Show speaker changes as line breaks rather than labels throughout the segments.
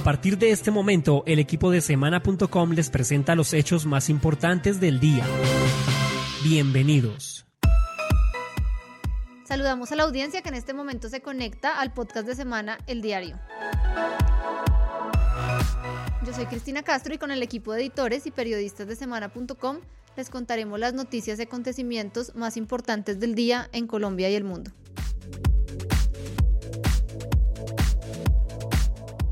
A partir de este momento, el equipo de semana.com les presenta los hechos más importantes del día. Bienvenidos.
Saludamos a la audiencia que en este momento se conecta al podcast de semana El Diario. Yo soy Cristina Castro y con el equipo de editores y periodistas de semana.com les contaremos las noticias y acontecimientos más importantes del día en Colombia y el mundo.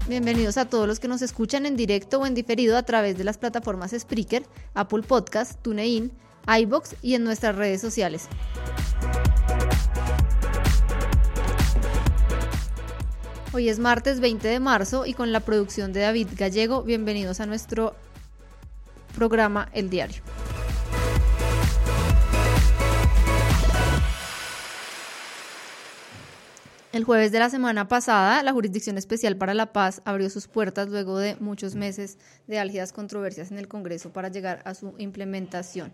Bienvenidos a todos los que nos escuchan en directo o en diferido a través de las plataformas Spreaker, Apple Podcast, TuneIn, iBox y en nuestras redes sociales. Hoy es martes 20 de marzo y con la producción de David Gallego, bienvenidos a nuestro programa El Diario. El jueves de la semana pasada, la Jurisdicción Especial para la Paz abrió sus puertas luego de muchos meses de álgidas controversias en el Congreso para llegar a su implementación.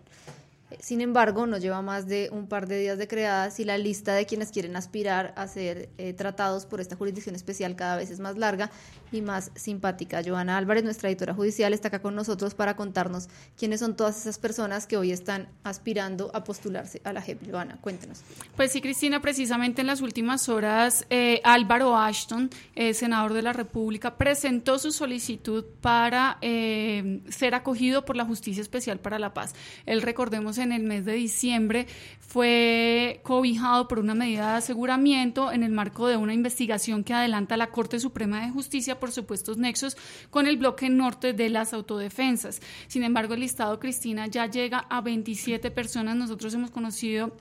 Sin embargo, no lleva más de un par de días de creadas y la lista de quienes quieren aspirar a ser eh, tratados por esta jurisdicción especial cada vez es más larga y más simpática. Joana Álvarez, nuestra editora judicial, está acá con nosotros para contarnos quiénes son todas esas personas que hoy están aspirando a postularse a la JEP. Joana, cuéntenos.
Pues sí, Cristina, precisamente en las últimas horas, eh, Álvaro Ashton, eh, senador de la República, presentó su solicitud para ser acogido por la Justicia Especial para la Paz. Él, recordemos, en el mes de diciembre fue cobijado por una medida de aseguramiento en el marco de una investigación que adelanta la Corte Suprema de Justicia por supuestos nexos con el bloque norte de las autodefensas. Sin embargo, el listado, Cristina, ya llega a 27 personas. Nosotros hemos conocido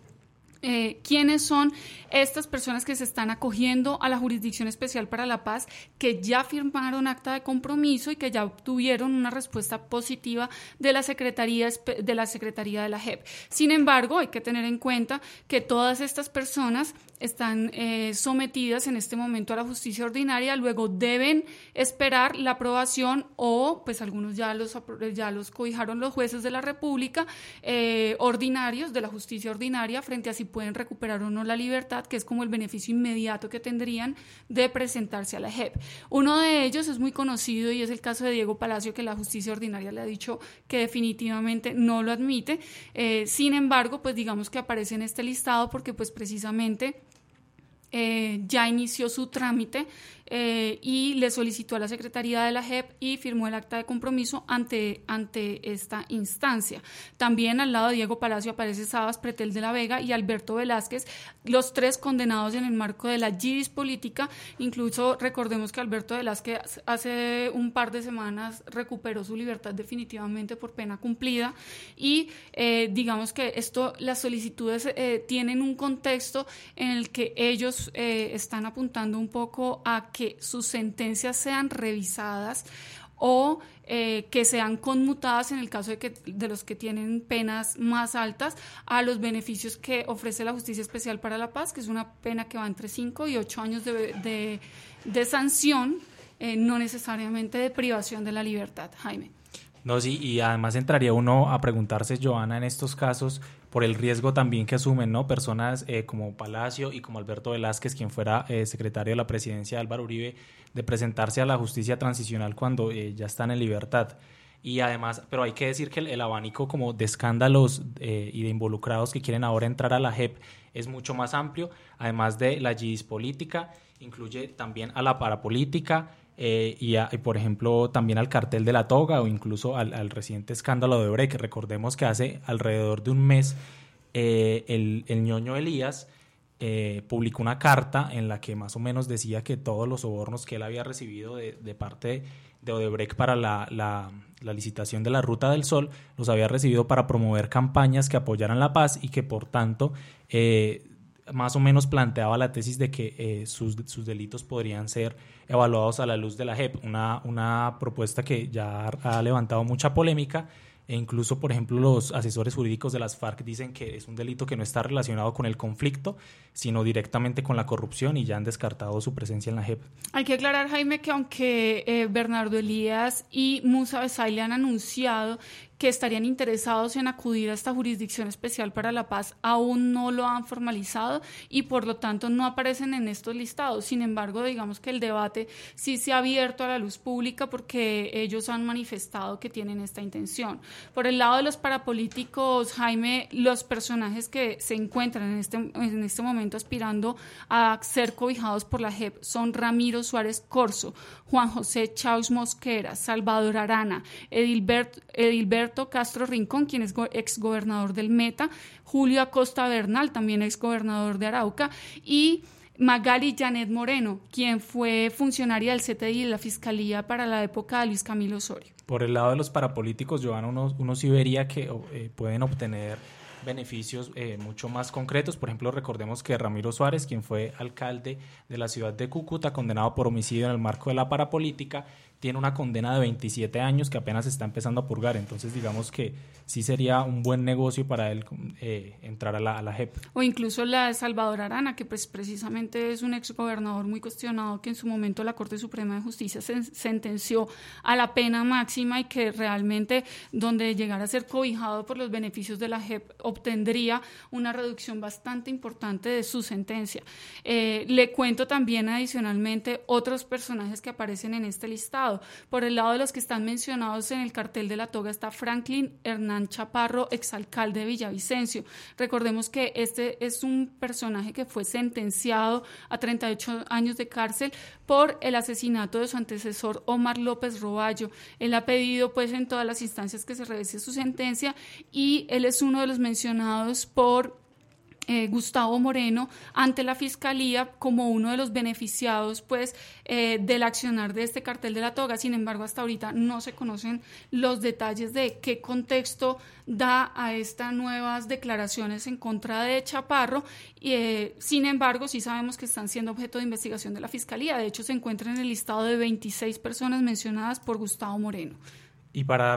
eh, quiénes son estas personas que se están acogiendo a la Jurisdicción Especial para la Paz, que ya firmaron acta de compromiso y que ya obtuvieron una respuesta positiva de la Secretaría de la, Secretaría de la JEP. Sin embargo, hay que tener en cuenta que todas estas personas están eh, sometidas en este momento a la justicia ordinaria, luego deben esperar la aprobación o, pues algunos ya los, ya los cobijaron los jueces de la República, eh, ordinarios de la justicia ordinaria, frente a si pueden recuperar o no la libertad, que es como el beneficio inmediato que tendrían de presentarse a la JEP. Uno de ellos es muy conocido y es el caso de Diego Palacio, que la justicia ordinaria le ha dicho que definitivamente no lo admite. Eh, sin embargo, pues digamos que aparece en este listado porque pues precisamente eh, ya inició su trámite eh, y le solicitó a la Secretaría de la JEP y firmó el acta de compromiso ante, ante esta instancia. También al lado de Diego Palacio aparece Sabas Pretel de la Vega y Alberto Velázquez, los tres condenados en el marco de la GIDIS política. Incluso recordemos que Alberto Velázquez hace un par de semanas recuperó su libertad definitivamente por pena cumplida y eh, digamos que esto, las solicitudes tienen un contexto en el que ellos eh, están apuntando un poco a que sus sentencias sean revisadas o eh, que sean conmutadas en el caso de, que, de los que tienen penas más altas a los beneficios que ofrece la Justicia Especial para la Paz, que es una pena que va entre 5 y 8 años de, de, sanción, eh, no necesariamente de privación de la libertad. Jaime.
No, sí, y además entraría uno a preguntarse, Joana, en estos casos, por el riesgo también que asumen ¿no? personas eh, como Palacio y como Alberto Velázquez, quien fuera eh, secretario de la presidencia de Álvaro Uribe, de presentarse a la justicia transicional cuando eh, ya están en libertad. Y además, pero hay que decir que el, abanico como de escándalos y de involucrados que quieren ahora entrar a la JEP es mucho más amplio, además de la GIS política, incluye también a la parapolítica, eh, y, por ejemplo también al cartel de la toga o incluso al, reciente escándalo de Break. Recordemos que hace alrededor de un mes eh, el, el, ñoño Elías eh, publicó una carta en la que más o menos decía que todos los sobornos que él había recibido de, de parte de Odebrecht para la, la, la, licitación de la Ruta del Sol los había recibido para promover campañas que apoyaran la paz y que por tanto más o menos planteaba la tesis de que eh, sus, sus, delitos podrían ser evaluados a la luz de la JEP, una, una propuesta que ya ha levantado mucha polémica e incluso, por ejemplo, los asesores jurídicos de las FARC dicen que es un delito que no está relacionado con el conflicto, sino directamente con la corrupción y ya han descartado su presencia en la JEP.
Hay que aclarar, Jaime, que aunque eh, Bernardo Elías y Musa Besay le han anunciado que estarían interesados en acudir a esta jurisdicción especial para la paz aún no lo han formalizado y por lo tanto no aparecen en estos listados. Sin embargo, digamos que el debate sí se ha abierto a la luz pública porque ellos han manifestado que tienen esta intención. Por el lado de los parapolíticos, Jaime, los personajes que se encuentran en este, en este momento aspirando a ser cobijados por la JEP son Ramiro Suárez Corso, Juan José Chaus Mosquera, Salvador Arana, Edilberto, Edilberto Castro Rincón, quien es exgobernador del Meta, Julio Acosta Bernal, también exgobernador de Arauca, y Magali Janet Moreno, quien fue funcionaria del CTI de la Fiscalía para la época de Luis Camilo Osorio.
Por el lado de los parapolíticos, Joana, uno, uno vería que eh, pueden obtener beneficios eh, mucho más concretos. Por ejemplo, recordemos que Ramiro Suárez, quien fue alcalde de la ciudad de Cúcuta, condenado por homicidio en el marco de la parapolítica, tiene una condena de 27 años que apenas está empezando a purgar. Entonces, digamos que sí sería un buen negocio para él eh, entrar a la, a JEP.
O incluso la de Salvador Arana, que pues precisamente es un exgobernador muy cuestionado que en su momento la Corte Suprema de Justicia sentenció a la pena máxima y que realmente donde llegara a ser cobijado por los beneficios de la JEP obtendría una reducción bastante importante de su sentencia. Eh, le cuento también adicionalmente otros personajes que aparecen en este listado. Por el lado de los que están mencionados en el cartel de la toga está Franklin Hernán Chaparro, exalcalde de Villavicencio. Recordemos que este es un personaje que fue sentenciado a 38 años de cárcel por el asesinato de su antecesor Omar López Roballo. Él ha pedido pues en todas las instancias que se revise su sentencia y él es uno de los mencionados por eh, Gustavo Moreno ante la fiscalía como uno de los beneficiados pues eh, del accionar de este cartel de la toga. Sin embargo hasta ahorita no se conocen los detalles de qué contexto da a estas nuevas declaraciones en contra de Chaparro. Y eh, sin embargo sí sabemos que están siendo objeto de investigación de la fiscalía. De hecho se encuentra en el listado de 26 personas mencionadas por Gustavo Moreno
y para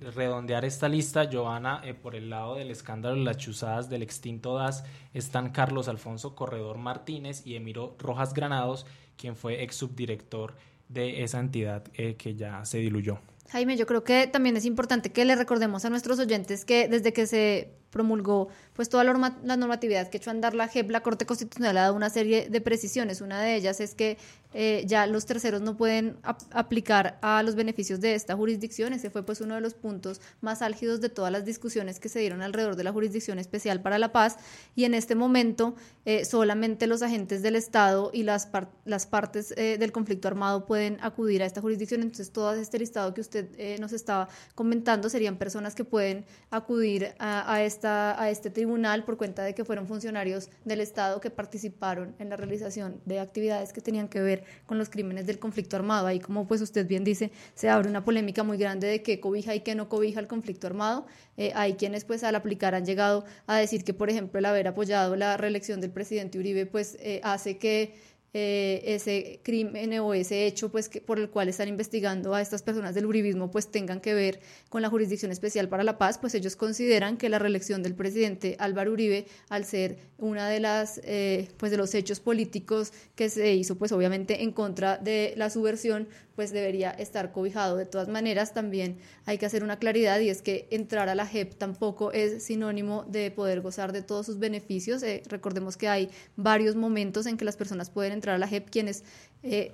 redondear esta lista, Joana, eh, por el lado del escándalo de las chuzadas del extinto DAS, están Carlos Alfonso Corredor Martínez y Emiro Rojas Granados, quien fue ex subdirector de esa entidad eh, que ya se diluyó.
Jaime, yo creo que también es importante que le recordemos a nuestros oyentes que desde que se promulgó pues toda la, normatividad que echó a andar la JEP, la Corte Constitucional ha dado una serie de precisiones. Una de ellas es que eh, ya los terceros no pueden aplicar a los beneficios de esta jurisdicción. Ese fue pues uno de los puntos más álgidos de todas las discusiones que se dieron alrededor de la Jurisdicción Especial para la Paz. Y en este momento eh, solamente los agentes del Estado y las, las partes eh, del conflicto armado pueden acudir a esta jurisdicción. Entonces todo este listado que usted nos estaba comentando serían personas que pueden acudir a, esta a este tribunal por cuenta de que fueron funcionarios del Estado que participaron en la realización de actividades que tenían que ver con los crímenes del conflicto armado. Ahí, como pues usted bien dice, se abre una polémica muy grande de qué cobija y qué no cobija el conflicto armado. Eh, hay quienes pues al aplicar han llegado a decir que, por ejemplo, el haber apoyado la reelección del presidente Uribe pues eh, hace que eh, ese crimen o ese hecho pues que, por el cual están investigando a estas personas del uribismo pues tengan que ver con la jurisdicción especial para la paz pues ellos consideran que la reelección del presidente Álvaro Uribe al ser una de las eh, pues de los hechos políticos que se hizo pues obviamente en contra de la subversión pues debería estar cobijado. De todas maneras, también hay que hacer una claridad y es que entrar a la JEP tampoco es sinónimo de poder gozar de todos sus beneficios. Eh, recordemos que hay varios momentos en que las personas pueden entrar a la JEP quienes eh,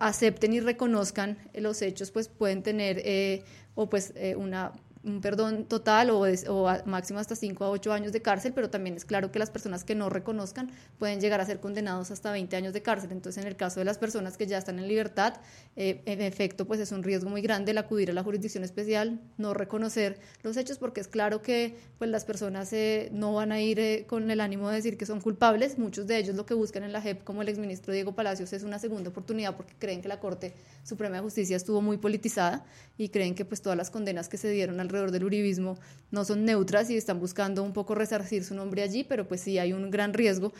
acepten y reconozcan los hechos, pues pueden tener eh, o pues una un perdón total o, o máximo hasta 5 a 8 años de cárcel, pero también es claro que las personas que no reconozcan pueden llegar a ser condenados hasta 20 años de cárcel. Entonces, en el caso de las personas que ya están en libertad, eh, en efecto, pues es un riesgo muy grande el acudir a la jurisdicción especial, no reconocer los hechos, porque es claro que pues las personas eh, no van a ir eh, con el ánimo de decir que son culpables. Muchos de ellos lo que buscan en la JEP, como el exministro Diego Palacios, es una segunda oportunidad porque creen que la Corte Suprema de Justicia estuvo muy politizada y creen que pues todas las condenas que se dieron al alrededor del uribismo no son neutras y están buscando un poco resarcir su nombre allí, pero pues sí hay un gran riesgo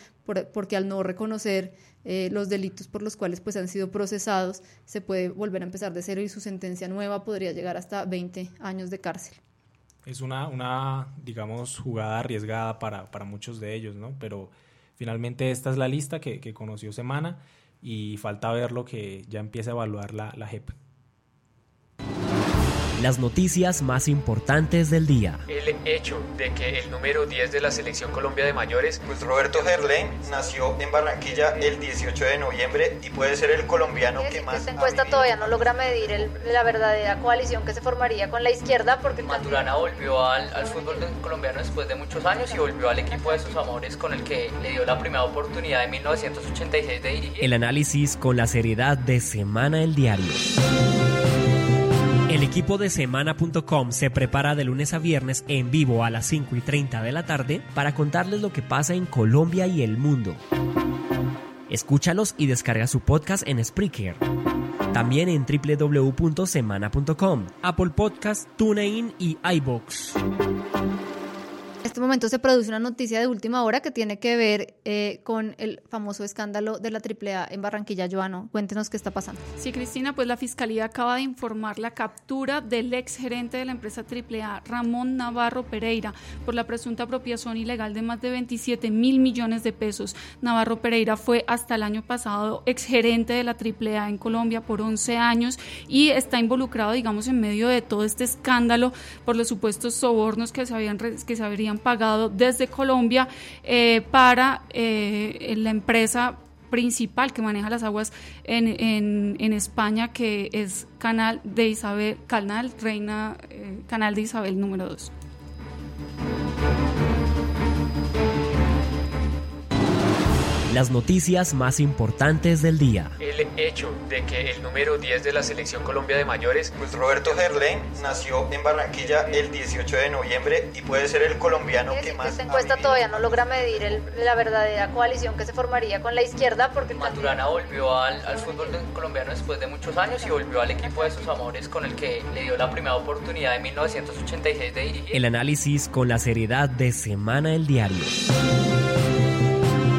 porque al no reconocer eh, los delitos por los cuales pues han sido procesados, se puede volver a empezar de cero y su sentencia nueva podría llegar hasta 20 años de cárcel.
Es una, digamos, jugada arriesgada para, muchos de ellos, ¿no? Pero finalmente esta es la lista que, que conoció Semana y falta ver lo que ya empieza a evaluar la, la JEP.
Las noticias más importantes del día.
El hecho de que el número 10 de la Selección Colombia de Mayores,
pues Roberto Gerlain nació en Barranquilla el 18 de noviembre y puede ser el colombiano que más...
Esta encuesta todavía no logra medir la verdadera coalición que se formaría con la izquierda porque...
Maturana volvió al, al fútbol colombiano después de muchos años y volvió al equipo de sus amores con el que le dio la primera oportunidad en 1986 de dirigir.
El análisis con la seriedad de Semana el Diario. El equipo de semana.com se prepara de lunes a viernes en vivo a las 5 y 30 de la tarde para contarles lo que pasa en Colombia y el mundo. Escúchalos y descarga su podcast en Spreaker. También en www.semana.com, Apple Podcast, TuneIn y iBox
momento se produce una noticia de última hora que tiene que ver eh, con el famoso escándalo de la AAA en Barranquilla, Joano. Cuéntenos qué está pasando.
Sí, Cristina, pues la Fiscalía acaba de informar la captura del ex gerente de la empresa AAA, Ramón Navarro Pereira, por la presunta apropiación ilegal de más de 27 mil millones de pesos. Navarro Pereira fue hasta el año pasado ex gerente de la AAA en Colombia por 11 años y está involucrado, digamos, en medio de todo este escándalo por los supuestos sobornos que se, habían, que se habrían pagado desde Colombia eh, para eh, la empresa principal que maneja las aguas en, en, en, España, que es Canal de Isabel, Canal Reina, eh, Canal de Isabel número 2.
Las noticias más importantes del día.
El hecho de que el número 10 de la Selección Colombia de Mayores,
pues Roberto Gerlain nació en Barranquilla el 18 de noviembre y puede ser el colombiano que más...
Esta encuesta todavía no logra medir la verdadera coalición que se formaría con la izquierda porque...
Maturana volvió al, al fútbol colombiano después de muchos años y volvió al equipo de sus amores con el que le dio la primera oportunidad en 1986 de dirigir.
El análisis con la seriedad de Semana el Diario.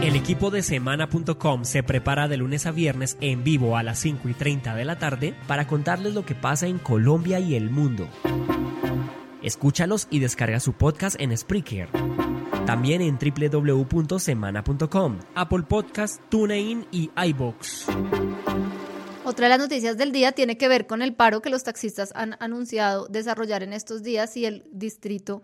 El equipo de semana.com se prepara de lunes a viernes en vivo a las 5 y 30 de la tarde para contarles lo que pasa en Colombia y el mundo. Escúchalos y descarga su podcast en Spreaker. También en www.semana.com, Apple Podcast, TuneIn y iBox.
Otra de las noticias del día tiene que ver con el paro que los taxistas han anunciado desarrollar en estos días y el distrito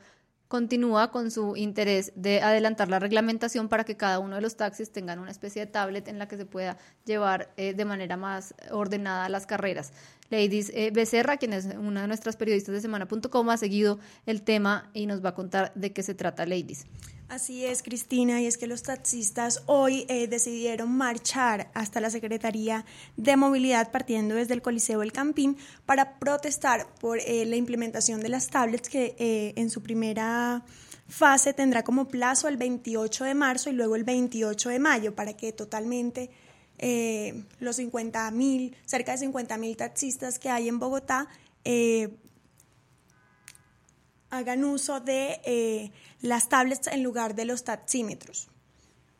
continúa con su interés de adelantar la reglamentación para que cada uno de los taxis tengan una especie de tablet en la que se pueda llevar eh, de manera más ordenada las carreras. Ladies eh, Becerra, quien es una de nuestras periodistas de semana.com, ha seguido el tema y nos va a contar de qué se trata, Ladies.
Así es, Cristina, y es que los taxistas hoy eh, decidieron marchar hasta la Secretaría de Movilidad partiendo desde el Coliseo El Campín para protestar por eh, la implementación de las tablets que eh, en su primera fase tendrá como plazo el 28 de marzo y luego el 28 de mayo para que totalmente los 50 mil, cerca de 50 mil taxistas que hay en Bogotá hagan uso de eh, las tablets en lugar de los taxímetros.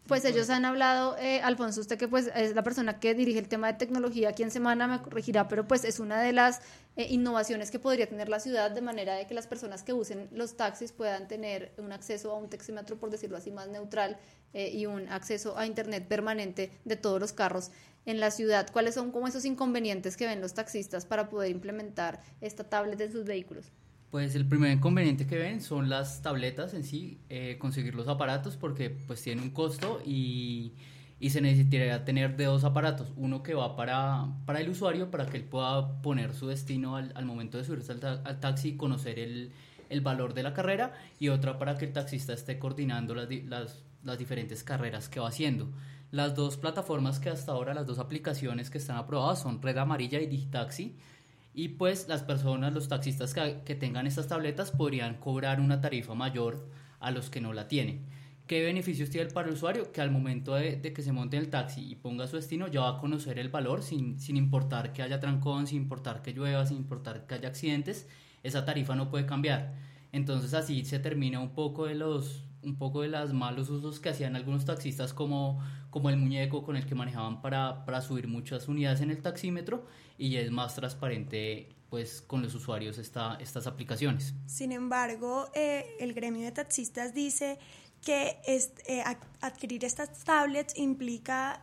Pues ellos han hablado, eh, Alfonso, usted que pues es la persona que dirige el tema de tecnología aquí en Semana me corregirá, pero pues es una de las eh, innovaciones que podría tener la ciudad de manera de que las personas que usen los taxis puedan tener un acceso a un taxímetro, por decirlo así, más neutral y un acceso a Internet permanente de todos los carros en la ciudad. ¿Cuáles son como esos inconvenientes que ven los taxistas para poder implementar esta tablet en sus vehículos?
Pues el primer inconveniente que ven son las tabletas en sí, eh, conseguir los aparatos porque pues tiene un costo y, y, se necesitaría tener de dos aparatos, uno que va para, para el usuario para que él pueda poner su destino al, al momento de subirse al, taxi y conocer el, el, valor de la carrera y otra para que el taxista esté coordinando las, las, las diferentes carreras que va haciendo. Las dos plataformas que hasta ahora, las dos aplicaciones que están aprobadas son Red Amarilla y Digitaxi y pues las personas, los taxistas que, tengan estas tabletas podrían cobrar una tarifa mayor a los que no la tienen. ¿Qué beneficios tiene para el usuario? Que al momento de, que se monte el taxi y ponga su destino ya va a conocer el valor sin, sin importar que haya trancón, sin importar que llueva, sin importar que haya accidentes, esa tarifa no puede cambiar. Entonces así se termina un poco de los un poco de los malos usos que hacían algunos taxistas como, como el muñeco con el que manejaban para, para subir muchas unidades en el taxímetro y es más transparente pues con los usuarios esta, estas aplicaciones.
Sin embargo, eh, el gremio de taxistas dice que eh, adquirir estas tablets implica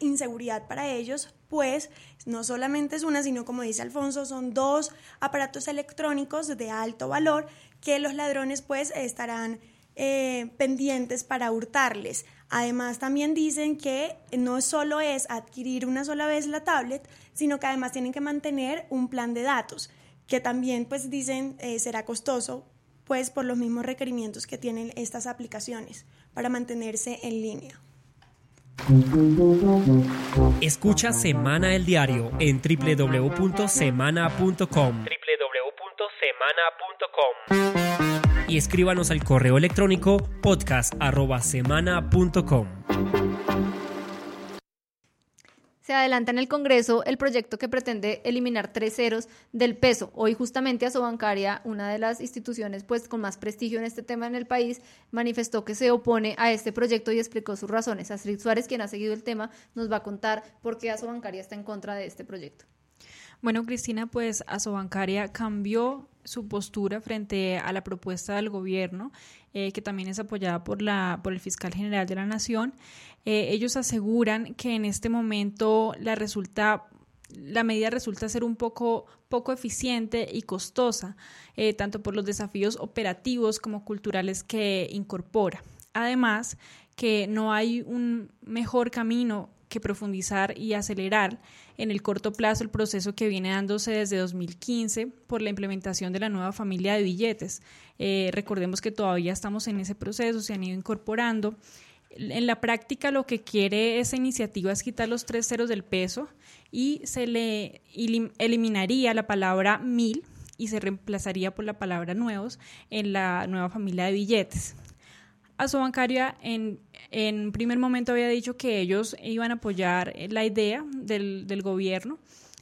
inseguridad para ellos, pues no solamente es una, sino como dice Alfonso, son dos aparatos electrónicos de alto valor que los ladrones pues estarán eh, pendientes para hurtarles. Además también dicen que no solo es adquirir una sola vez la tablet, sino que además tienen que mantener un plan de datos, que también pues dicen eh, será costoso pues por los mismos requerimientos que tienen estas aplicaciones para mantenerse en línea.
Escucha Semana el Diario en www.semana.com. www.semana.com. Y escríbanos al correo electrónico podcast.semana.com.
se adelanta en el Congreso el proyecto que pretende eliminar tres ceros del peso. Hoy justamente Asobancaria, una de las instituciones pues con más prestigio en este tema en el país, manifestó que se opone a este proyecto y explicó sus razones. Astrid Suárez, quien ha seguido el tema, nos va a contar por qué Asobancaria está en contra de este proyecto.
Bueno, Cristina, pues Asobancaria cambió su postura frente a la propuesta del gobierno, eh, que también es apoyada por, la, por el fiscal general de la Nación. Eh, ellos aseguran que en este momento la resulta la medida resulta ser un poco, poco eficiente y costosa, eh, tanto por los desafíos operativos como culturales que incorpora. Además, que no hay un mejor camino que profundizar y acelerar en el corto plazo el proceso que viene dándose desde 2015 por la implementación de la nueva familia de billetes. Eh, recordemos que todavía estamos en ese proceso, se han ido incorporando en la práctica lo que quiere esa iniciativa es quitar los tres ceros del peso y se le eliminaría la palabra mil y se reemplazaría por la palabra nuevos en la nueva familia de billetes. Asobancaria en, en primer momento había dicho que ellos iban a apoyar la idea del, del gobierno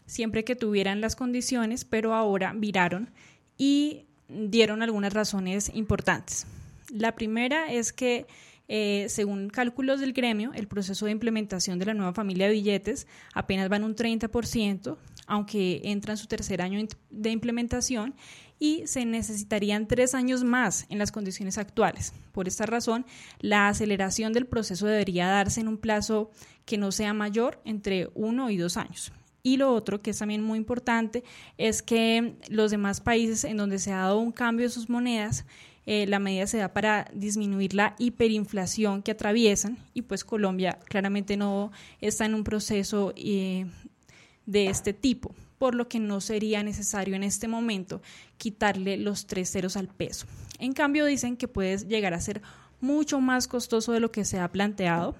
siempre que tuvieran las condiciones, pero ahora viraron y dieron algunas razones importantes. La primera es que eh, según cálculos del gremio, el proceso de implementación de la nueva familia de billetes apenas va en un 30%, aunque entra en su tercer año de implementación y se necesitarían tres años más en las condiciones actuales. Por esta razón, la aceleración del proceso debería darse en un plazo que no sea mayor entre uno y dos años. Y lo otro, que es también muy importante, es que los demás países en donde se ha dado un cambio de sus monedas eh, la medida se da para disminuir la hiperinflación que atraviesan y pues Colombia claramente no está en un proceso eh, de este tipo, por lo que no sería necesario en este momento quitarle los tres ceros al peso. En cambio dicen que puede llegar a ser mucho más costoso de lo que se ha planteado.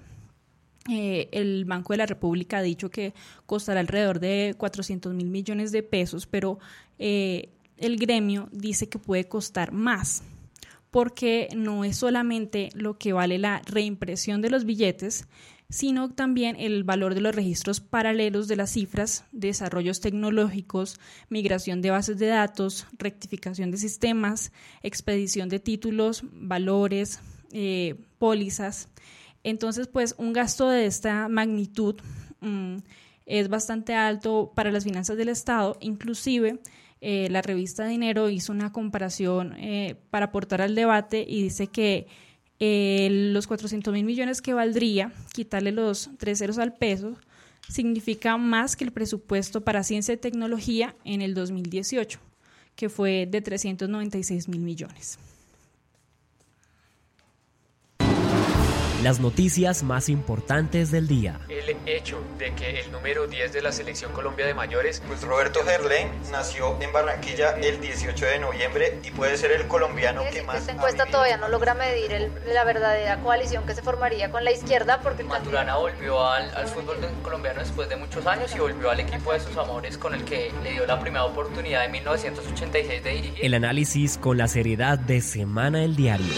Eh, el Banco de la República ha dicho que costará alrededor de 400 mil millones de pesos, pero el gremio dice que puede costar más porque no es solamente lo que vale la reimpresión de los billetes, sino también el valor de los registros paralelos de las cifras, desarrollos tecnológicos, migración de bases de datos, rectificación de sistemas, expedición de títulos, valores, eh, pólizas. Entonces, pues un gasto de esta magnitud mm, es bastante alto para las finanzas del Estado, inclusive eh, la revista Dinero hizo una comparación eh, para aportar al debate y dice que eh, los 400 mil millones que valdría quitarle los tres ceros al peso significa más que el presupuesto para ciencia y tecnología en el 2018, que fue de 396 mil millones.
Las noticias más importantes del día.
El hecho de que el número 10 de la selección Colombia de mayores,
pues Roberto Gerlain nació en Barranquilla el 18 de noviembre y puede ser el colombiano que más.
Esta encuesta todavía no logra medir la verdadera coalición que se formaría con la izquierda porque
Maturana volvió al, al fútbol colombiano después de muchos años y volvió al equipo de sus amores con el que le dio la primera oportunidad en 1986 de dirigir.
El análisis con la seriedad de Semana el Diario.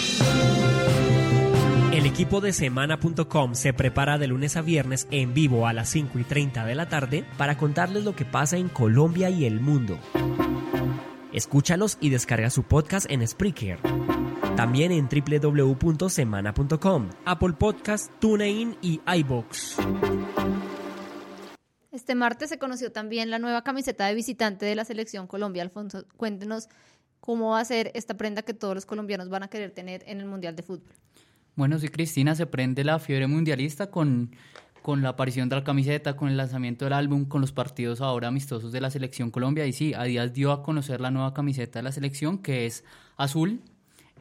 Equipo de semana.com se prepara de lunes a viernes en vivo a las 5 y 30 de la tarde para contarles lo que pasa en Colombia y el mundo. Escúchalos y descarga su podcast en Spreaker. También en www.semana.com, Apple Podcast, TuneIn y iBox.
Este martes se conoció también la nueva camiseta de visitante de la selección Colombia. Alfonso, cuéntenos cómo va a ser esta prenda que todos los colombianos van a querer tener en el Mundial de Fútbol.
Bueno, sí, Cristina, se prende la fiebre mundialista con con la aparición de la camiseta, con el lanzamiento del álbum, con los partidos ahora amistosos de la selección Colombia. Y sí, a días dio a conocer la nueva camiseta de la selección, que es azul,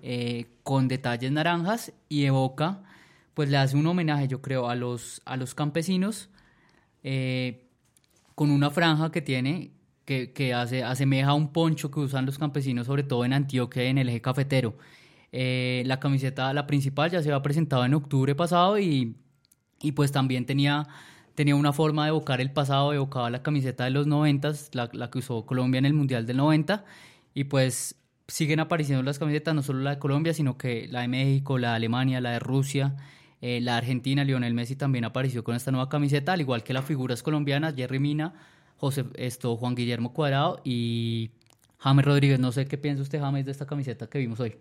eh, con detalles naranjas y evoca, pues le hace un homenaje, yo creo, a los, a los campesinos, eh, con una franja que tiene, que, que hace, asemeja a un poncho que usan los campesinos, sobre todo en Antioquia en el eje cafetero. Eh, la camiseta, la principal, ya se había presentado en octubre pasado y, y pues también tenía, tenía una forma de evocar el pasado, evocaba la camiseta de los 90, la, que usó Colombia en el Mundial del 90 y pues siguen apareciendo las camisetas, no solo la de Colombia, sino que la de México, la de Alemania, la de Rusia, eh, la de Argentina, Lionel Messi también apareció con esta nueva camiseta, al igual que las figuras colombianas, Jerry Mina, José, esto, Juan Guillermo Cuadrado y James Rodríguez. No sé qué piensa usted, James, de esta camiseta que vimos hoy.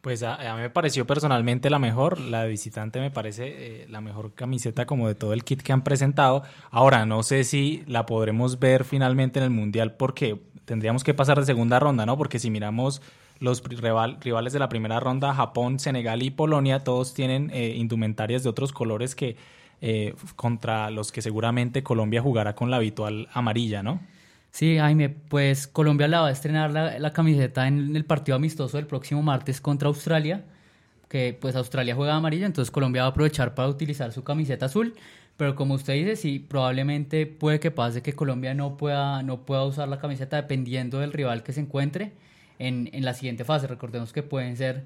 Pues a, mí me pareció personalmente la mejor, la de visitante me parece eh, la mejor camiseta como de todo el kit que han presentado. Ahora, no sé si la podremos ver finalmente en el Mundial porque tendríamos que pasar de segunda ronda, ¿no? Porque si miramos los rival, rivales de la primera ronda, Japón, Senegal y Polonia, todos tienen eh, indumentarias de otros colores que eh, contra los que seguramente Colombia jugará con la habitual amarilla, ¿no?
Sí, Jaime, pues Colombia la va a estrenar la, camiseta en el partido amistoso del próximo martes contra Australia, que pues Australia juega amarilla, entonces Colombia va a aprovechar para utilizar su camiseta azul, pero como usted dice, sí, probablemente puede que pase que Colombia no pueda, no pueda usar la camiseta dependiendo del rival que se encuentre en, en la siguiente fase. Recordemos que pueden ser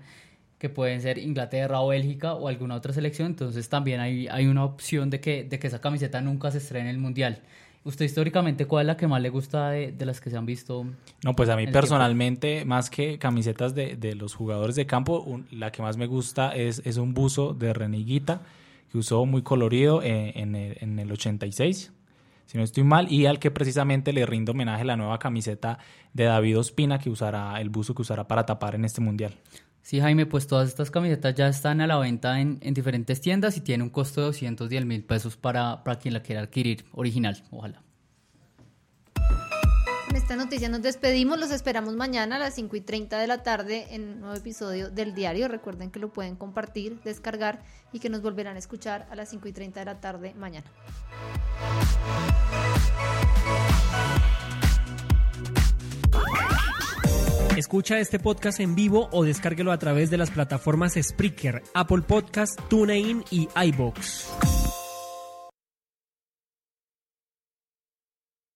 que pueden ser Inglaterra o Bélgica o alguna otra selección, entonces también hay, hay una opción de que, de que esa camiseta nunca se estrene en el Mundial. ¿Usted históricamente cuál es la que más le gusta de, de las que se han visto?
No, pues a mí personalmente, tiempo? más que camisetas de, de, los jugadores de campo, un, la que más me gusta es, es un buzo de Reniguita que usó muy colorido en, en, el, en el 86 si no estoy mal, y al que precisamente le rindo homenaje la nueva camiseta de David Ospina que usará el buzo que usará para tapar en este mundial.
Sí, Jaime, pues todas estas camisetas ya están a la venta en, en diferentes tiendas y tiene un costo de 210 mil pesos para, para quien la quiera adquirir original, ojalá.
Con esta noticia nos despedimos, los esperamos mañana a las 5 y 30 de la tarde en un nuevo episodio del diario. Recuerden que lo pueden compartir, descargar y que nos volverán a escuchar a las 5 y 30 de la tarde mañana.
Escucha este podcast en vivo o descárguelo a través de las plataformas Spreaker, Apple Podcast, TuneIn y iBox.